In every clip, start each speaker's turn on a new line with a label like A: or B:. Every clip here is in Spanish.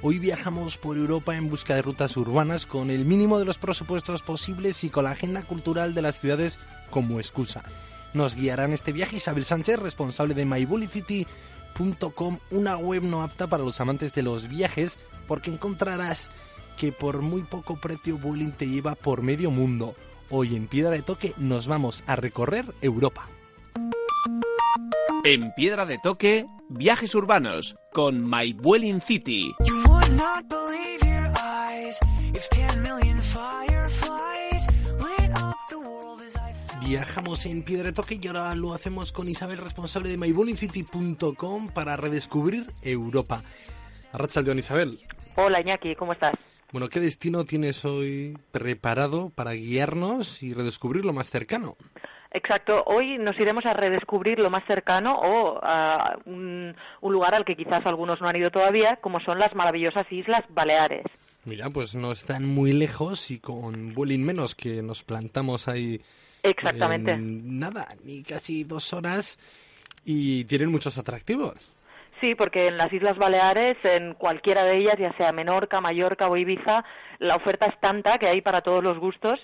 A: Hoy viajamos por Europa en busca de rutas urbanas con el mínimo de los presupuestos posibles y con la agenda cultural de las ciudades como excusa. Nos guiará en este viaje Isabel Sánchez, responsable de mybullycity.com, una web no apta para los amantes de los viajes, porque encontrarás que por muy poco precio Vueling te lleva por medio mundo. Hoy en Piedra de Toque nos vamos a recorrer Europa.
B: En Piedra de Toque, viajes urbanos con My.
A: Viajamos en Piedra de Toque y ahora lo hacemos con Isabel, responsable de mybullingcity.com para redescubrir Europa. Arrachaldeón, Isabel.
C: Hola Iñaki, ¿cómo estás?
A: Bueno, ¿qué destino tienes hoy preparado para guiarnos y redescubrir lo más cercano?
C: Exacto, hoy nos iremos a redescubrir lo más cercano o a un, un, lugar al que quizás algunos no han ido todavía, como son las maravillosas Islas Baleares.
A: Mira, pues no están muy lejos y con Vueling menos que nos plantamos ahí.
C: Exactamente.
A: En nada, ni casi dos horas y tienen muchos atractivos.
C: Sí, porque en las Islas Baleares, en cualquiera de ellas, ya sea Menorca, Mallorca o Ibiza, la oferta es tanta que hay para todos los gustos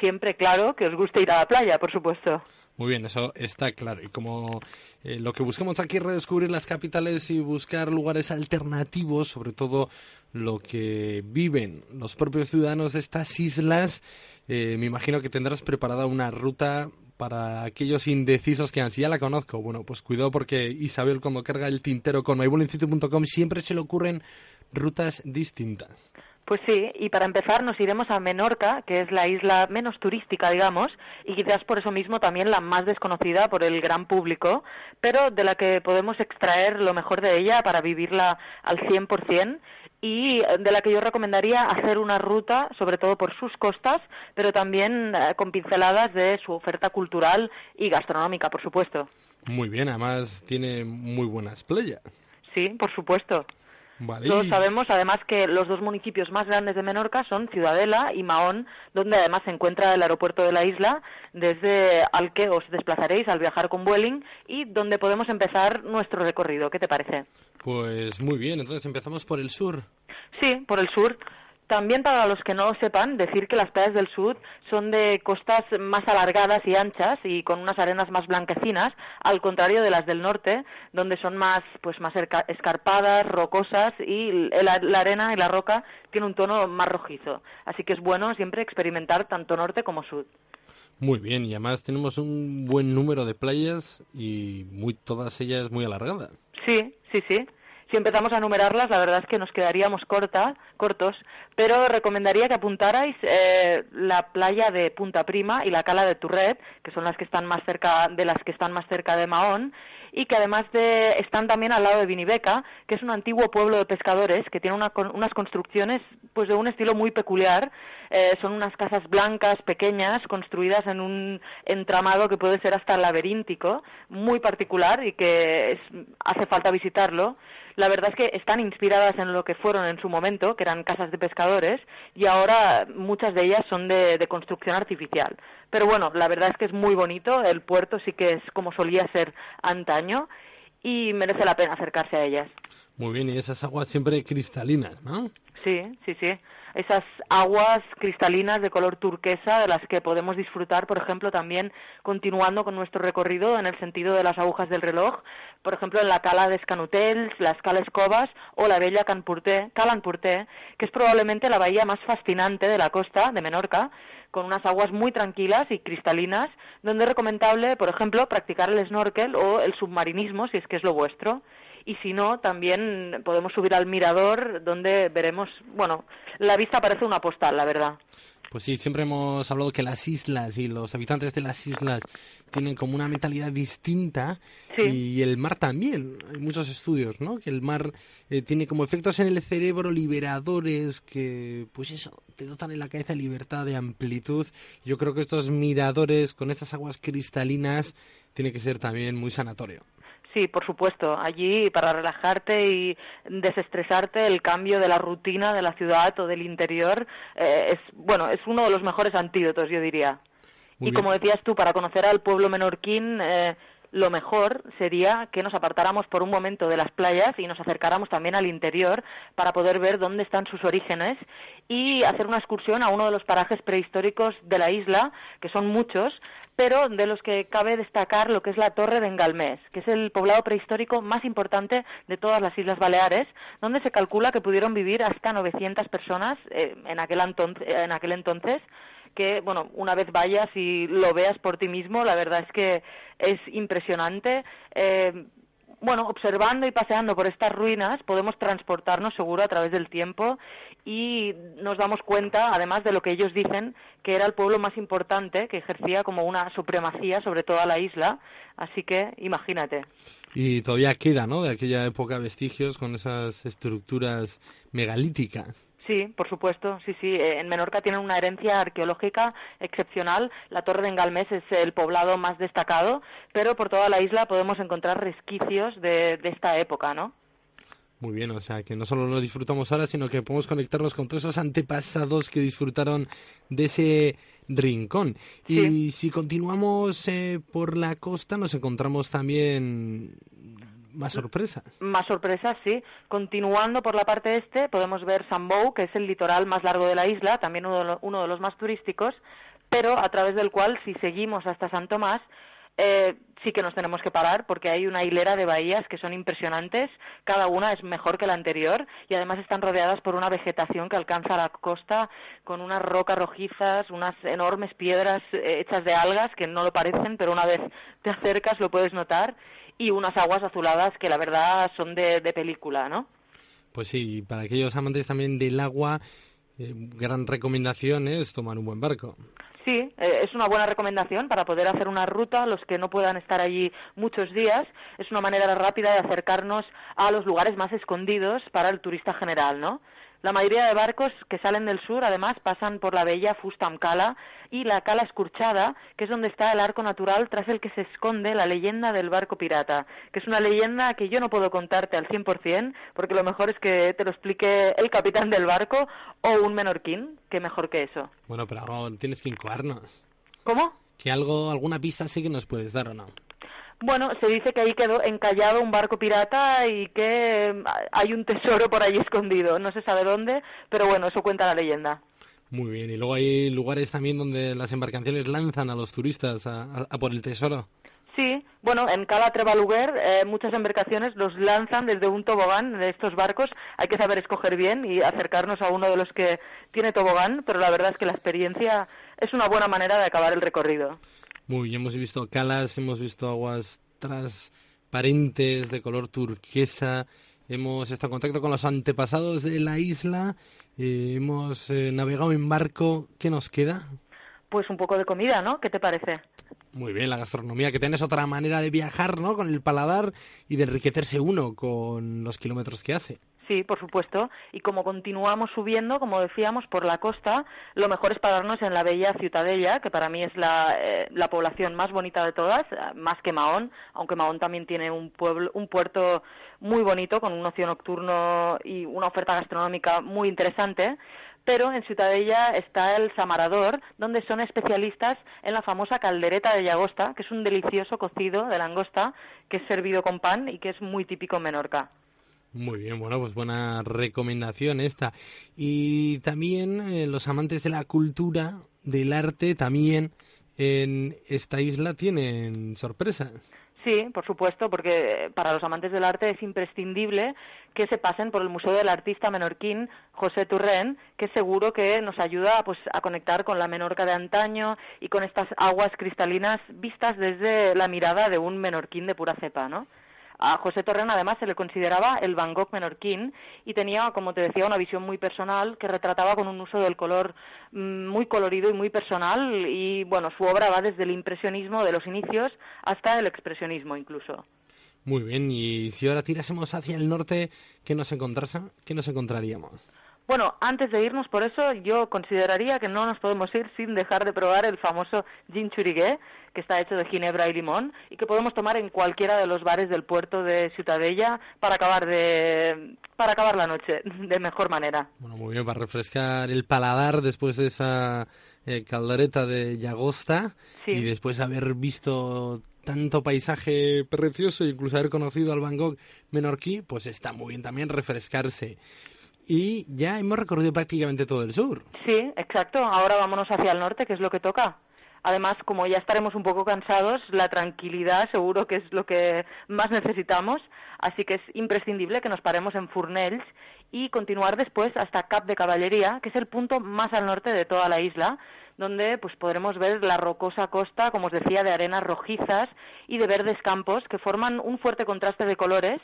C: siempre claro que os guste ir a la playa, por supuesto.
A: Muy bien, eso está claro. Y como eh, lo que buscamos aquí es redescubrir las capitales y buscar lugares alternativos, sobre todo lo que viven los propios ciudadanos de estas islas, eh, me imagino que tendrás preparada una ruta para aquellos indecisos que si ya la conozco, bueno, pues cuidado porque Isabel cuando carga el tintero con mybullingcity.com siempre se le ocurren rutas distintas.
C: Pues sí, y para empezar nos iremos a Menorca, que es la isla menos turística, digamos, y quizás por eso mismo también la más desconocida por el gran público, pero de la que podemos extraer lo mejor de ella para vivirla al 100% y de la que yo recomendaría hacer una ruta, sobre todo por sus costas, pero también eh, con pinceladas de su oferta cultural y gastronómica, por supuesto.
A: Muy bien, además tiene muy buenas playas.
C: Sí, por supuesto.
A: Vale.
C: Todos sabemos además que los dos municipios más grandes de Menorca son Ciudadela y Mahón, donde además se encuentra el aeropuerto de la isla, desde al que os desplazaréis al viajar con Vueling y donde podemos empezar nuestro recorrido. ¿Qué te parece?
A: Pues muy bien, entonces empezamos por el sur.
C: Sí, por el sur. También para los que no lo sepan, decir que las playas del sur son de costas más alargadas y anchas y con unas arenas más blanquecinas, al contrario de las del norte, donde son más, pues más escarpadas, rocosas y la, la arena y la roca tiene un tono más rojizo. Así que es bueno siempre experimentar tanto norte como sur.
A: Muy bien, y además tenemos un buen número de playas y muy todas ellas muy alargadas.
C: Sí, sí, sí si empezamos a numerarlas, la verdad es que nos quedaríamos corta, cortos, pero recomendaría que apuntarais eh, la playa de Punta Prima y la cala de Turret, que son las que están más cerca de las que están más cerca de Mahón, y que además de, están también al lado de Vinibeca, que es un antiguo pueblo de pescadores que tiene una, unas construcciones pues de un estilo muy peculiar. Eh, son unas casas blancas, pequeñas, construidas en un entramado que puede ser hasta laberíntico, muy particular y que es, hace falta visitarlo la verdad es que están inspiradas en lo que fueron en su momento, que eran casas de pescadores, y ahora muchas de ellas son de, de, construcción artificial. Pero bueno, la verdad es que es muy bonito, el puerto sí que es como solía ser antaño y merece la pena acercarse a ellas.
A: Muy bien, y esas aguas siempre cristalinas, ¿no?
C: Sí, sí, sí. Esas aguas cristalinas de color turquesa de las que podemos disfrutar, por ejemplo, también continuando con nuestro recorrido en el sentido de las agujas del reloj, por ejemplo, en la cala de Escanutels, las Cales Covas o la bella Canpurté, Calanpurté, que es probablemente la bahía más fascinante de la costa de Menorca, con unas aguas muy tranquilas y cristalinas, donde es recomendable, por ejemplo, practicar el snorkel o el submarinismo, si es que es lo vuestro y si no, también podemos subir al mirador donde veremos, bueno, la vista parece una postal, la verdad.
A: Pues sí, siempre hemos hablado que las islas y los habitantes de las islas tienen como una mentalidad distinta y el mar también. Hay muchos estudios, ¿no? Que el mar eh, tiene como efectos en el cerebro liberadores que, pues eso, te dotan en la cabeza de libertad, de amplitud. Yo creo que estos miradores con estas aguas cristalinas tiene que ser también muy sanatorio.
C: Sí, por supuesto. Allí para relajarte y desestresarte, el cambio de la rutina de la ciudad o del interior eh, es bueno, es uno de los mejores antídotos, yo diría. y como decías tú, para conocer al pueblo menorquín, eh, lo mejor sería que nos apartáramos por un momento de las playas y nos acercáramos también al interior para poder ver dónde están sus orígenes y hacer una excursión a uno de los parajes prehistóricos de la isla, que son muchos, pero de los que cabe destacar lo que es la Torre de Engalmés, que es el poblado prehistórico más importante de todas las Islas Baleares, donde se calcula que pudieron vivir hasta 900 personas eh, en, aquel en aquel entonces que, bueno, una vez vayas y lo veas por ti mismo, la verdad es que es impresionante. Eh, bueno, observando y paseando por estas ruinas podemos transportarnos seguro a través del tiempo y nos damos cuenta, además de lo que ellos dicen, que era el pueblo más importante, que ejercía como una supremacía sobre toda la isla. Así que imagínate.
A: Y todavía queda, ¿no? De aquella época vestigios con esas estructuras megalíticas.
C: Sí, por supuesto, sí, sí. Eh, en Menorca tienen una herencia arqueológica excepcional. La Torre de Engalmés es el poblado más destacado, pero por toda la isla podemos encontrar resquicios de, esta época, ¿no?
A: Muy bien, o sea, que no solo lo disfrutamos ahora, sino que podemos conectarnos con todos esos antepasados que disfrutaron de ese rincón. Y si continuamos eh, por la costa, nos encontramos también más sorpresas.
C: Más sorpresas, sí. Continuando por la parte este, podemos ver Sambou, que es el litoral más largo de la isla, también uno de, los más turísticos, pero a través del cual, si seguimos hasta San Tomás, eh, sí que nos tenemos que parar porque hay una hilera de bahías que son impresionantes, cada una es mejor que la anterior y además están rodeadas por una vegetación que alcanza la costa con unas rocas rojizas, unas enormes piedras eh, hechas de algas que no lo parecen, pero una vez te acercas lo puedes notar y unas aguas azuladas que la verdad son de, película, ¿no?
A: Pues sí, para aquellos amantes también del agua, eh, gran recomendación es tomar un buen barco.
C: Sí, eh, es una buena recomendación para poder hacer una ruta, los que no puedan estar allí muchos días. Es una manera rápida de acercarnos a los lugares más escondidos para el turista general, ¿no? La mayoría de barcos que salen del sur, además, pasan por la bella Fustam Cala y la Cala Escurchada, que es donde está el arco natural tras el que se esconde la leyenda del barco pirata, que es una leyenda que yo no puedo contarte al 100%, porque lo mejor es que te lo explique el capitán del barco o un menorquín, que mejor que eso.
A: Bueno, pero ahora tienes que incoarnos.
C: ¿Cómo?
A: Que algo, alguna pista sí que nos puedes dar o no.
C: Bueno, se dice que ahí quedó encallado un barco pirata y que mm, hay un tesoro por allí escondido. No se sabe dónde, pero bueno, eso cuenta la leyenda.
A: Muy bien, y luego hay lugares también donde las embarcaciones lanzan a los turistas a, por el tesoro.
C: Sí, bueno, en Cala Trebaluguer eh, muchas embarcaciones los lanzan desde un tobogán de estos barcos. Hay que saber escoger bien y acercarnos a uno de los que tiene tobogán, pero la verdad es que la experiencia es una buena manera de acabar el recorrido.
A: Muy bien, hemos visto calas, hemos visto aguas transparentes de color turquesa, hemos estado en contacto con los antepasados de la isla, eh, hemos eh, navegado en barco. ¿Qué nos queda?
C: Pues un poco de comida, ¿no? ¿Qué te parece?
A: Muy bien, la gastronomía, que tienes otra manera de viajar, ¿no? Con el paladar y de enriquecerse uno con los kilómetros que hace.
C: Sí, por supuesto. Y como continuamos subiendo, como decíamos, por la costa, lo mejor es pararnos en la bella Ciutadella, que para mí es la, eh, la población más bonita de todas, más que Mahón, aunque Mahón también tiene un, pueblo, un puerto muy bonito, con un ocio nocturno y una oferta gastronómica muy interesante. Pero en Ciutadella está el Samarador, donde son especialistas en la famosa caldereta de llagosta, que es un delicioso cocido de langosta que es servido con pan y que es muy típico en Menorca.
A: Muy bien, bueno, pues buena recomendación esta. Y también eh, los amantes de la cultura, del arte, también en esta isla tienen sorpresas.
C: Sí, por supuesto, porque para los amantes del arte es imprescindible que se pasen por el Museo del Artista Menorquín José Turren, que seguro que nos ayuda pues, a conectar con la Menorca de antaño y con estas aguas cristalinas vistas desde la mirada de un menorquín de pura cepa, ¿no? A José Torren además se le consideraba el Van Gogh menorquín y tenía, como te decía, una visión muy personal que retrataba con un uso del color mm, muy colorido y muy personal y bueno, su obra va desde el impresionismo de los inicios hasta el expresionismo incluso.
A: Muy bien, y si ahora tirásemos hacia el norte, ¿qué nos, ¿qué nos encontraríamos?
C: Bueno, antes de irnos por eso, yo consideraría que no nos podemos ir sin dejar de probar el famoso gin churigué, que está hecho de ginebra y limón y que podemos tomar en cualquiera de los bares del puerto de Ciutadella para acabar de para acabar la noche de mejor manera.
A: Bueno, muy bien, para refrescar el paladar después de esa eh, caldereta de Llagosta y después de haber visto tanto paisaje precioso incluso haber conocido al Van Gogh menorquí, pues está muy bien también refrescarse y ya hemos recorrido prácticamente todo el sur.
C: Sí, exacto. Ahora vámonos hacia el norte, que es lo que toca. Además, como ya estaremos un poco cansados, la tranquilidad seguro que es lo que más necesitamos, así que es imprescindible que nos paremos en Furnells y continuar después hasta Cap de Caballería, que es el punto más al norte de toda la isla, donde pues podremos ver la rocosa costa, como os decía, de arenas rojizas y de verdes campos que forman un fuerte contraste de colores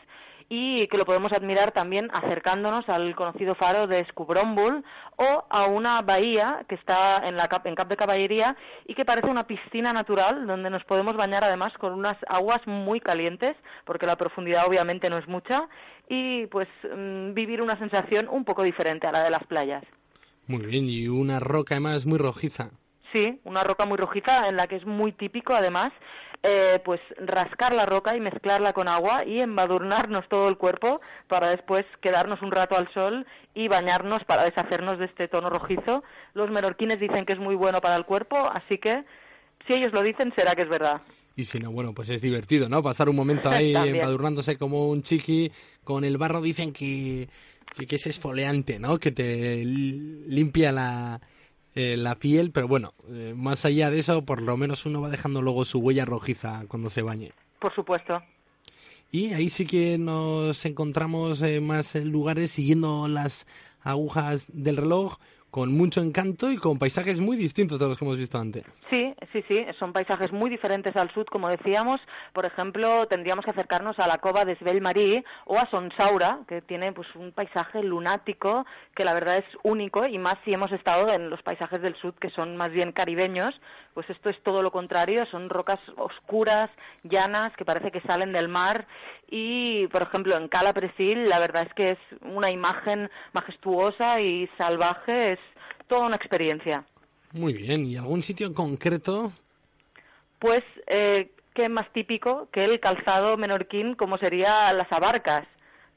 C: y que lo podemos admirar también acercándonos al conocido faro de Scubrombul o a una bahía que está en, la Cap, en Cap de Caballería y que parece una piscina natural donde nos podemos bañar además con unas aguas muy calientes porque la profundidad obviamente no es mucha y pues mm, vivir una sensación un poco diferente a la de las playas.
A: Muy bien, y una roca además muy rojiza.
C: Sí, una roca muy rojiza en la que es muy típico además eh, pues rascar la roca y mezclarla con agua y embadurnarnos todo el cuerpo para después quedarnos un rato al sol y bañarnos para deshacernos de este tono rojizo. Los menorquines dicen que es muy bueno para el cuerpo, así que si ellos lo dicen será que es verdad.
A: Y si no, bueno, pues es divertido, ¿no? Pasar un momento ahí embadurnándose como un chiqui con el barro dicen que, que es esfoleante, ¿no? Que te limpia la, eh, la piel, pero bueno, eh, más allá de eso, por lo menos uno va dejando luego su huella rojiza cuando se bañe.
C: Por supuesto.
A: Y ahí sí que nos encontramos eh, más lugares siguiendo las agujas del reloj con mucho encanto y con paisajes muy distintos de los que hemos visto antes.
C: Sí, sí, sí, son paisajes muy diferentes al sur, como decíamos. Por ejemplo, tendríamos que acercarnos a la cova de Svelmarí o a Sonsaura, que tiene pues un paisaje lunático que la verdad es único y más si hemos estado en los paisajes del sur que son más bien caribeños, pues esto es todo lo contrario, son rocas oscuras, llanas, que parece que salen del mar y, por ejemplo, en Cala Presil la verdad es que es una imagen majestuosa y salvaje, es toda una experiencia.
A: Muy bien, ¿y algún sitio en concreto?
C: Pues, eh, ¿qué más típico que el calzado menorquín como sería las abarcas?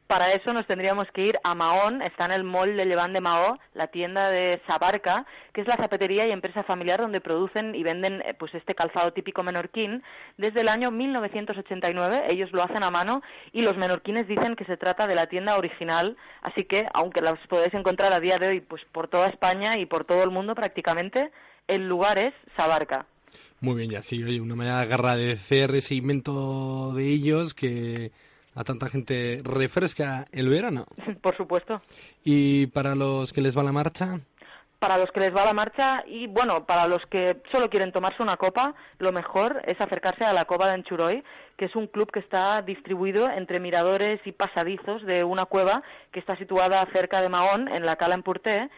C: Para eso nos tendríamos que ir a Mahón, está en el mall de Leván de Mahó, la tienda de Sabarca, que es la zapatería y empresa familiar donde producen y venden eh, pues este calzado típico menorquín. Desde el año 1989 ellos lo hacen a mano y los menorquines dicen que se trata de la tienda original, así que aunque las podéis encontrar a día de hoy pues por toda España y por todo el mundo prácticamente, el lugar es Sabarca.
A: Muy bien, ya sí, oye, una manera de agradecer ese invento de ellos que a tanta gente refresca el verano.
C: Por supuesto.
A: ¿Y para los que les va la marcha?
C: Para los que les va la marcha y bueno, para los que solo quieren tomarse una copa, lo mejor es acercarse a la Cova de Enchuroy, que es un club que está distribuido entre miradores y pasadizos de una cueva que está situada cerca de Mahón, en la Cala Empurté,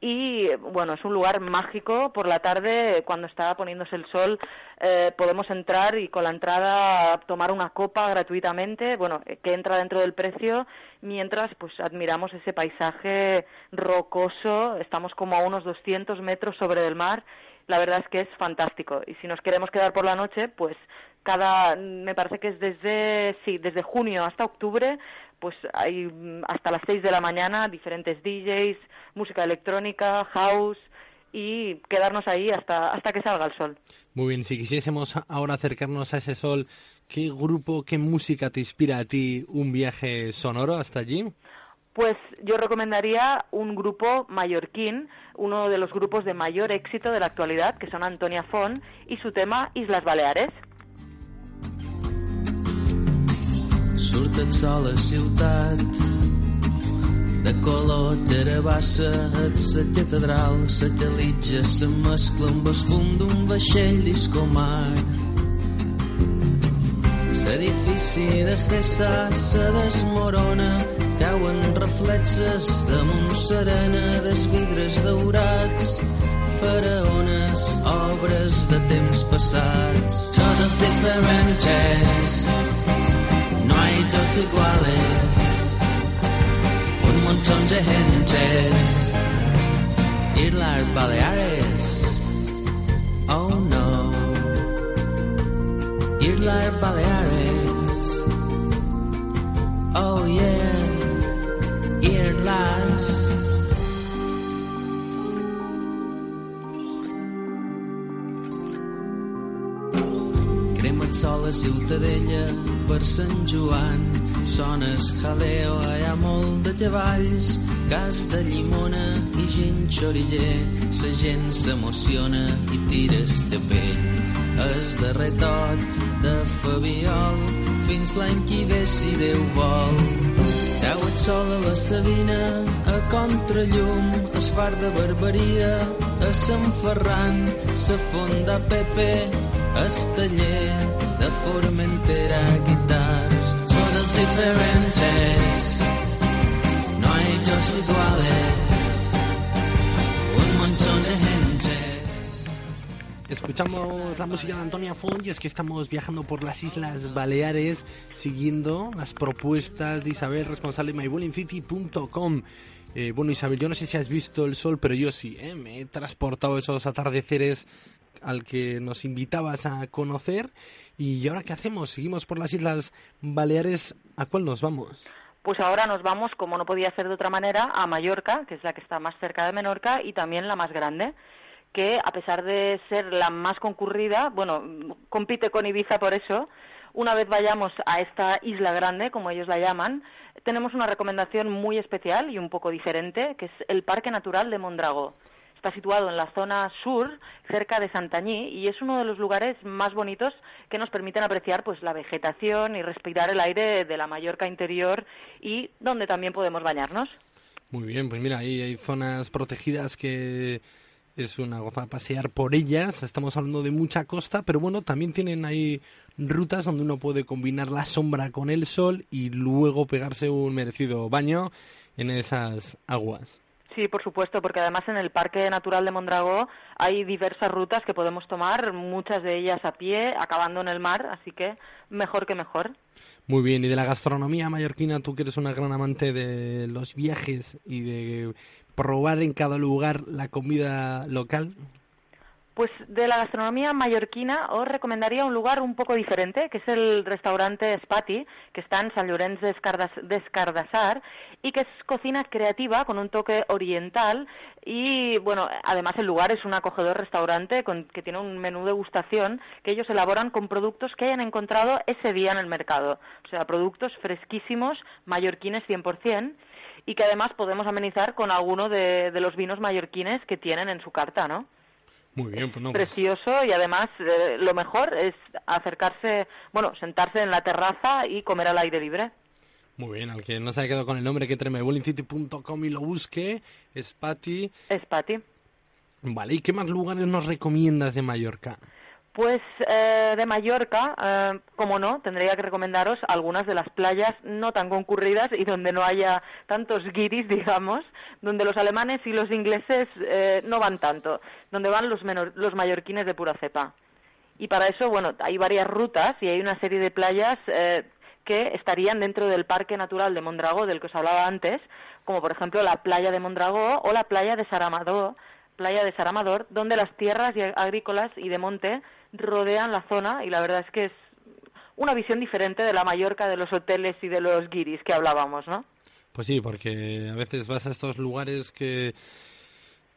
C: y bueno, es un lugar mágico. Por la tarde, cuando está poniéndose el sol, eh, podemos entrar y con la entrada tomar una copa gratuitamente, bueno, que entra dentro del precio, mientras pues admiramos ese paisaje rocoso. Estamos como a unos 200 metros sobre el mar. La verdad es que es fantástico. Y si nos queremos quedar por la noche, pues cada, me parece que es desde, sí, desde junio hasta octubre, pues hay mm, hasta las 6 de la mañana diferentes DJs, música electrónica, house y quedarnos ahí hasta, hasta que salga el sol.
A: Muy bien, si quisiésemos ahora acercarnos a ese sol, ¿qué grupo, qué música te inspira a ti un viaje sonoro hasta allí?
C: Pues yo recomendaría un grupo mallorquín, uno de los grupos de mayor éxito de la actualidad, que son Antonia Font, y su tema Islas Baleares.
D: Surt el sol a ciutat. De color terabassa et sa catedral satelitja se mescla amb el fum d'un vaixell discomar l'edifici de Gessa se desmorona cauen reflexes damunt serena des vidres daurats faraones, obres de temps passats. Totes diferents iguales. Un montón de gentes Islas Baleares oh no. Islas Baleares sol a Ciutadella per Sant Joan. Sona el jaleo, hi ha molt de cavalls cas de llimona i gent xoriller. La gent s'emociona i tires de pell es darrer tot de Fabiol fins l'any que ve si Déu vol. Cau el sol a la Sabina a contrallum. Es far de Barberia a Sant Ferran. Sa fonda Pepe es taller de Formentera guitars todas diferentes no hay dos iguales un montón de gente
A: Escuchamos la música de Antonia Font y es que estamos viajando por las Islas Baleares siguiendo las propuestas de Isabel, responsable de mybuelinfiti.com. Eh, bueno, Isabel, yo no sé si has visto el sol, pero yo sí, ¿eh? me he transportado esos atardeceres al que nos invitabas a conocer. ¿Y ahora qué hacemos? ¿Seguimos por las Islas Baleares? ¿A cuál nos vamos?
C: Pues ahora nos vamos, como no podía ser de otra manera, a Mallorca, que es la que está más cerca de Menorca y también la más grande, que a pesar de ser la más concurrida, bueno, compite con Ibiza por eso, una vez vayamos a esta isla grande, como ellos la llaman, tenemos una recomendación muy especial y un poco diferente, que es el Parque Natural de Mondragó. Está situado en la zona sur, cerca de Santañí, y es uno de los lugares más bonitos que nos permiten apreciar pues la vegetación y respirar el aire de la Mallorca interior y donde también podemos bañarnos.
A: Muy bien, pues mira, ahí hay zonas protegidas que es una goza pasear por ellas. Estamos hablando de mucha costa, pero bueno, también tienen ahí rutas donde uno puede combinar la sombra con el sol y luego pegarse un merecido baño en esas aguas.
C: Sí, por supuesto, porque además en el Parque Natural de Mondragó hay diversas rutas que podemos tomar, muchas de ellas a pie, acabando en el mar, así que mejor que mejor.
A: Muy bien, y de la gastronomía mallorquina, tú que eres una gran amante de los viajes y de probar en cada lugar la comida local.
C: Pues de la gastronomía mallorquina os recomendaría un lugar un poco diferente, que es el restaurante Spati, que está en San Llorenç d'Escardassar y que es cocina creativa con un toque oriental y bueno, además el lugar es un acogedor restaurante con, que tiene un menú de degustación que ellos elaboran con productos que hayan encontrado ese día en el mercado, o sea, productos fresquísimos, mallorquines 100% y que además podemos amenizar con alguno de, de los vinos mallorquines que tienen en su carta, ¿no?
A: Muy bien, pues no.
C: precioso y además eh, lo mejor es acercarse, bueno, sentarse en la terraza y comer al aire libre.
A: Muy bien, al que no se haya quedado con el nombre, que entre mybuelincity.com y lo busque, es Patti.
C: Es Pati.
A: Vale, ¿y qué más lugares nos recomiendas de Mallorca?
C: Pues eh, de Mallorca, eh, como no, tendría que recomendaros algunas de las playas no tan concurridas y donde no haya tantos guiris, digamos, donde los alemanes y los ingleses eh, no van tanto, donde van los, menor- los mallorquines de pura cepa. Y para eso, bueno, hay varias rutas y hay una serie de playas eh, que estarían dentro del Parque Natural de Mondragó, del que os hablaba antes, como por ejemplo la playa de Mondragó o la playa de Saramador, playa de Saramador, donde las tierras agrícolas y de monte rodean la zona y la verdad es que es una visión diferente de la Mallorca de los hoteles y de los guiris que hablábamos, ¿no?
A: Pues sí, porque a veces vas a estos lugares que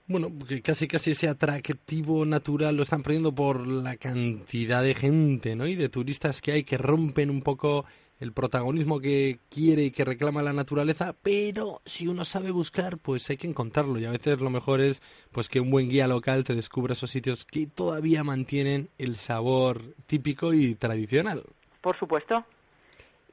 A: Bueno, que casi casi ese atractivo natural lo están perdiendo por la cantidad de gente, ¿no? Y de turistas que hay que rompen un poco el protagonismo que quiere y que reclama la naturaleza, pero si uno sabe buscar, pues hay que encontrarlo y a veces lo mejor es pues que un buen guía local te descubra esos sitios que todavía mantienen el sabor típico y tradicional.
C: Por supuesto.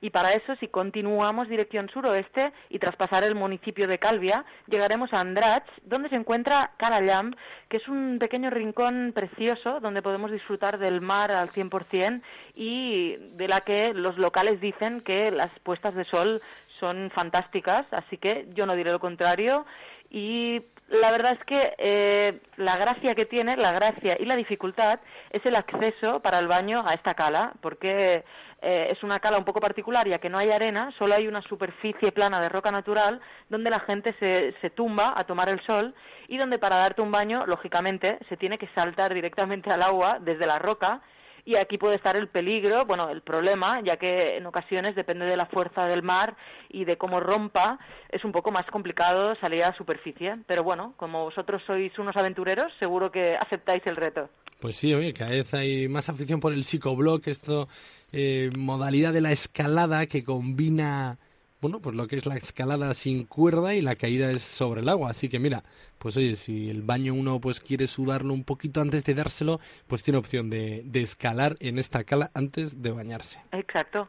C: Y para eso, si continuamos dirección suroeste y tras pasar el municipio de Calvia, llegaremos a Andratx, donde se encuentra Carallam, que es un pequeño rincón precioso donde podemos disfrutar del mar al 100% y de la que los locales dicen que las puestas de sol son fantásticas, así que yo no diré lo contrario. Y la verdad es que eh, la gracia que tiene, la gracia y la dificultad es el acceso para el baño a esta cala, porque eh, es una cala un poco particular, ya que no hay arena, solo hay una superficie plana de roca natural donde la gente se, se tumba a tomar el sol y donde para darte un baño, lógicamente, se tiene que saltar directamente al agua desde la roca y aquí puede estar el peligro, bueno, el problema, ya que en ocasiones depende de la fuerza del mar y de cómo rompa, es un poco más complicado salir a la superficie. Pero bueno, como vosotros sois unos aventureros, seguro que aceptáis el reto.
A: Pues sí, oye, cada vez hay más afición por el psicoblock, esto eh, modalidad de la escalada que combina bueno, pues lo que es la escalada sin cuerda y la caída es sobre el agua. Así que mira, pues oye, si el baño uno pues quiere sudarlo un poquito antes de dárselo, pues tiene opción de, de escalar en esta cala antes de bañarse.
C: Exacto.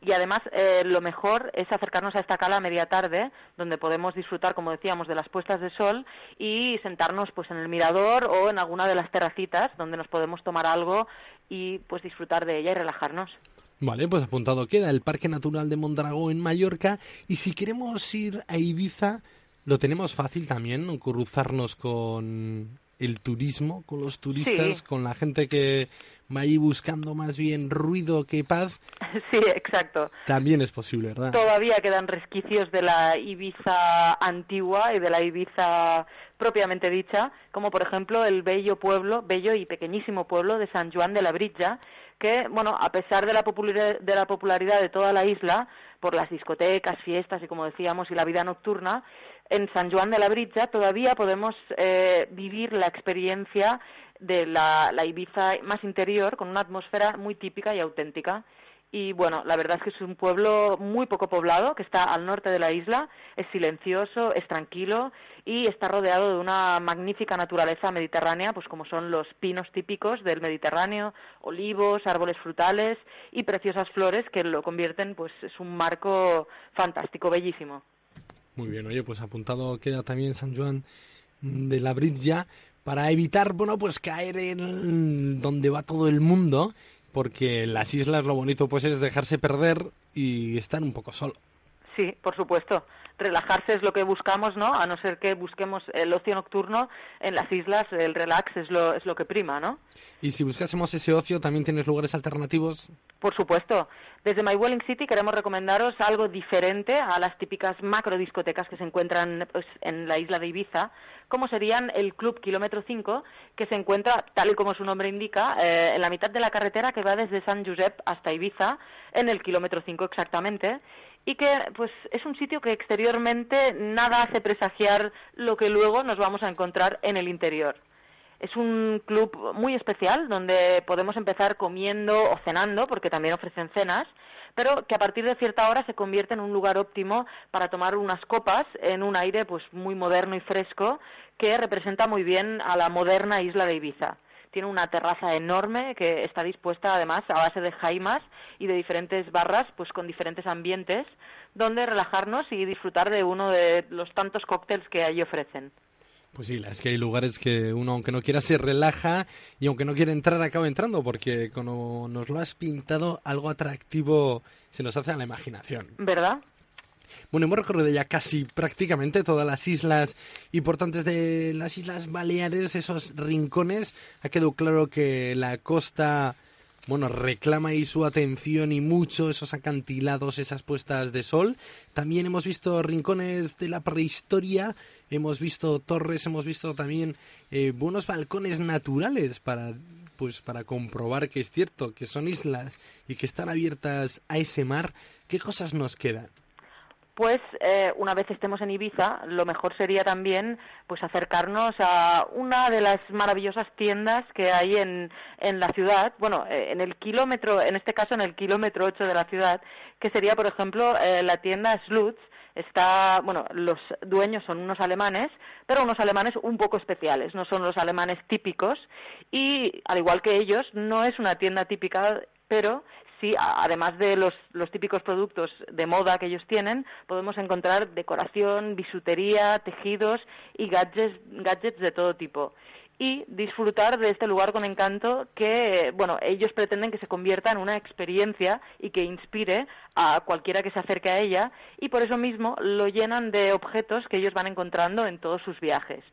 C: Y además, eh, lo mejor es acercarnos a esta cala a media tarde, donde podemos disfrutar, como decíamos, de las puestas de sol y sentarnos pues en el mirador o en alguna de las terracitas donde nos podemos tomar algo y pues disfrutar de ella y relajarnos.
A: Vale, pues apuntado queda el Parque Natural de Mondragón en Mallorca y si queremos ir a Ibiza, lo tenemos fácil también, cruzarnos con el turismo, con los turistas,
C: Sí.
A: con la gente que va ahí buscando más bien ruido que paz,
C: Sí, exacto.
A: también es posible, ¿verdad?
C: Todavía quedan resquicios de la Ibiza antigua y de la Ibiza propiamente dicha, como por ejemplo el bello pueblo, bello y pequeñísimo pueblo de San Juan de la Britja, que, bueno, a pesar de la, popularidad, de la popularidad de toda la isla, por las discotecas, fiestas y, como decíamos, y la vida nocturna, en San Juan de la Britja todavía podemos eh, vivir la experiencia de la, la Ibiza más interior, con una atmósfera muy típica y auténtica. Y bueno, la verdad es que es un pueblo muy poco poblado, que está al norte de la isla, es silencioso, es tranquilo y está rodeado de una magnífica naturaleza mediterránea, pues como son los pinos típicos del Mediterráneo, olivos, árboles frutales y preciosas flores que lo convierten, pues es un marco fantástico, bellísimo.
A: Muy bien, oye, pues apuntado queda también San Juan de la Britja para evitar, bueno, pues caer en donde va todo el mundo, porque las islas lo bonito pues es dejarse perder y estar un poco solo.
C: Sí, por supuesto. Relajarse es lo que buscamos, ¿no? A no ser que busquemos el ocio nocturno en las islas, el relax es lo, es lo que prima, ¿no?
A: Y si buscásemos ese ocio, también tienes lugares alternativos.
C: Por supuesto. Desde My Welling City queremos recomendaros algo diferente a las típicas macro discotecas que se encuentran pues, en la isla de Ibiza, como serían el Club Kilómetro 5, que se encuentra, tal y como su nombre indica, eh, en la mitad de la carretera que va desde San Josep hasta Ibiza, en el Kilómetro 5 exactamente, y que pues es un sitio que exteriormente nada hace presagiar lo que luego nos vamos a encontrar en el interior. Es un club muy especial donde podemos empezar comiendo o cenando, porque también ofrecen cenas, pero que a partir de cierta hora se convierte en un lugar óptimo para tomar unas copas en un aire pues muy moderno y fresco que representa muy bien a la moderna isla de Ibiza. Tiene una terraza enorme que está dispuesta además a base de jaimas y de diferentes barras pues con diferentes ambientes donde relajarnos y disfrutar de uno de los tantos cócteles que allí ofrecen.
A: Pues sí, es que hay lugares que uno, aunque no quiera, se relaja y aunque no quiera entrar, acaba entrando, porque como nos lo has pintado, algo atractivo se nos hace a la imaginación.
C: ¿Verdad?
A: Bueno, hemos recorrido ya casi prácticamente todas las islas importantes de las Islas Baleares, esos rincones. Ha quedado claro que la costa, bueno, reclama ahí su atención y mucho, esos acantilados, esas puestas de sol. También hemos visto rincones de la prehistoria, hemos visto torres, hemos visto también eh, buenos balcones naturales para pues para comprobar que es cierto que son islas y que están abiertas a ese mar. ¿Qué cosas nos quedan?
C: Pues eh, una vez estemos en Ibiza, lo mejor sería también pues acercarnos a una de las maravillosas tiendas que hay en, en la ciudad, bueno, eh, en el kilómetro, en este caso en el kilómetro 8 de la ciudad, que sería, por ejemplo, eh, la tienda Slutz, está, bueno, los dueños son unos alemanes, pero unos alemanes un poco especiales, no son los alemanes típicos. Y al igual que ellos, no es una tienda típica, pero sí, además de los, los típicos productos de moda que ellos tienen, podemos encontrar decoración, bisutería, tejidos y gadgets, gadgets de todo tipo y disfrutar de este lugar con encanto que, bueno, ellos pretenden que se convierta en una experiencia y que inspire a cualquiera que se acerque a ella y por eso mismo lo llenan de objetos que ellos van encontrando en todos sus viajes.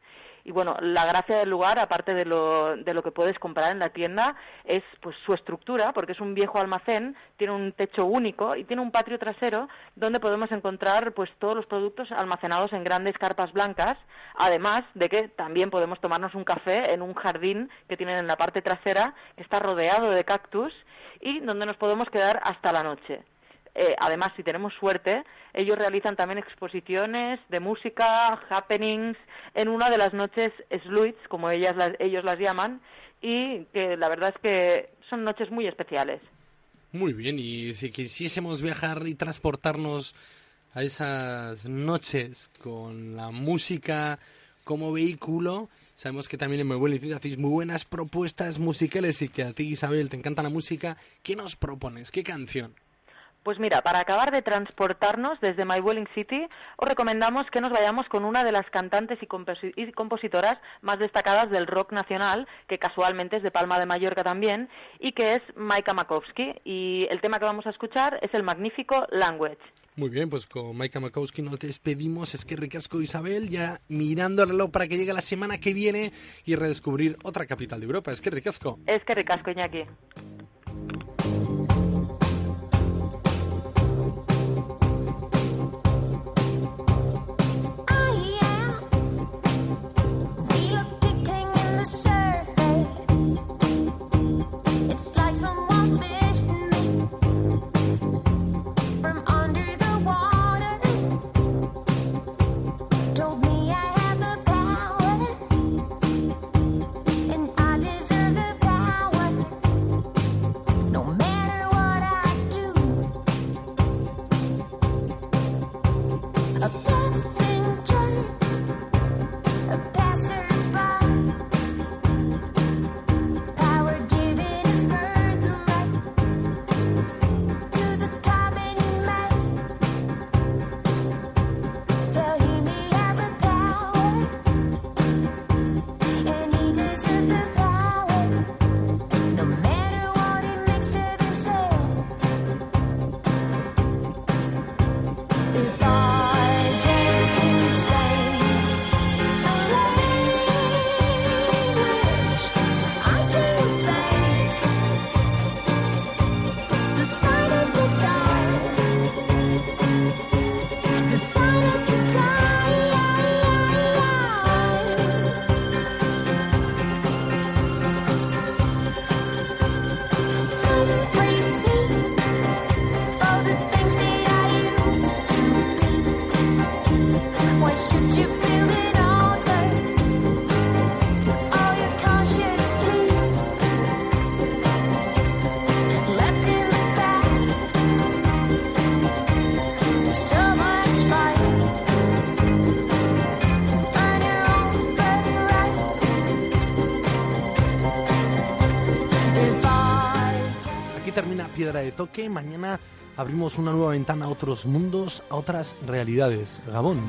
C: Y bueno, la gracia del lugar, aparte de lo, de lo que puedes comprar en la tienda, es pues su estructura, porque es un viejo almacén, tiene un techo único y tiene un patio trasero donde podemos encontrar pues todos los productos almacenados en grandes carpas blancas, además de que también podemos tomarnos un café en un jardín que tienen en la parte trasera, que está rodeado de cactus y donde nos podemos quedar hasta la noche. Eh, además, si tenemos suerte, ellos realizan también exposiciones de música, happenings, en una de las noches sluits, como ellas ellos las llaman, y que la verdad es que son noches muy especiales.
A: Muy bien, y si quisiésemos viajar y transportarnos a esas noches con la música como vehículo, sabemos que también en My Well hacéis muy buenas propuestas musicales y que a ti, Isabel, te encanta la música. ¿Qué nos propones? ¿Qué canción?
C: Pues mira, para acabar de transportarnos desde My Welling City, os recomendamos que nos vayamos con una de las cantantes y, compositoras más destacadas del rock nacional, que casualmente es de Palma de Mallorca también, y que es Maika Makowski. Y el tema que vamos a escuchar es el magnífico Language.
A: Muy bien, pues con Maika Makowski nos despedimos. Es que ricasco Isabel, ya mirando el reloj para que llegue la semana que viene y redescubrir otra capital de Europa. Es que ricasco.
C: Es que ricasco, Iñaki.
A: Toque. Mañana abrimos una nueva ventana a otros mundos, a otras realidades. Gabón.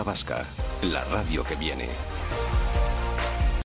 E: Vasca, la radio que viene.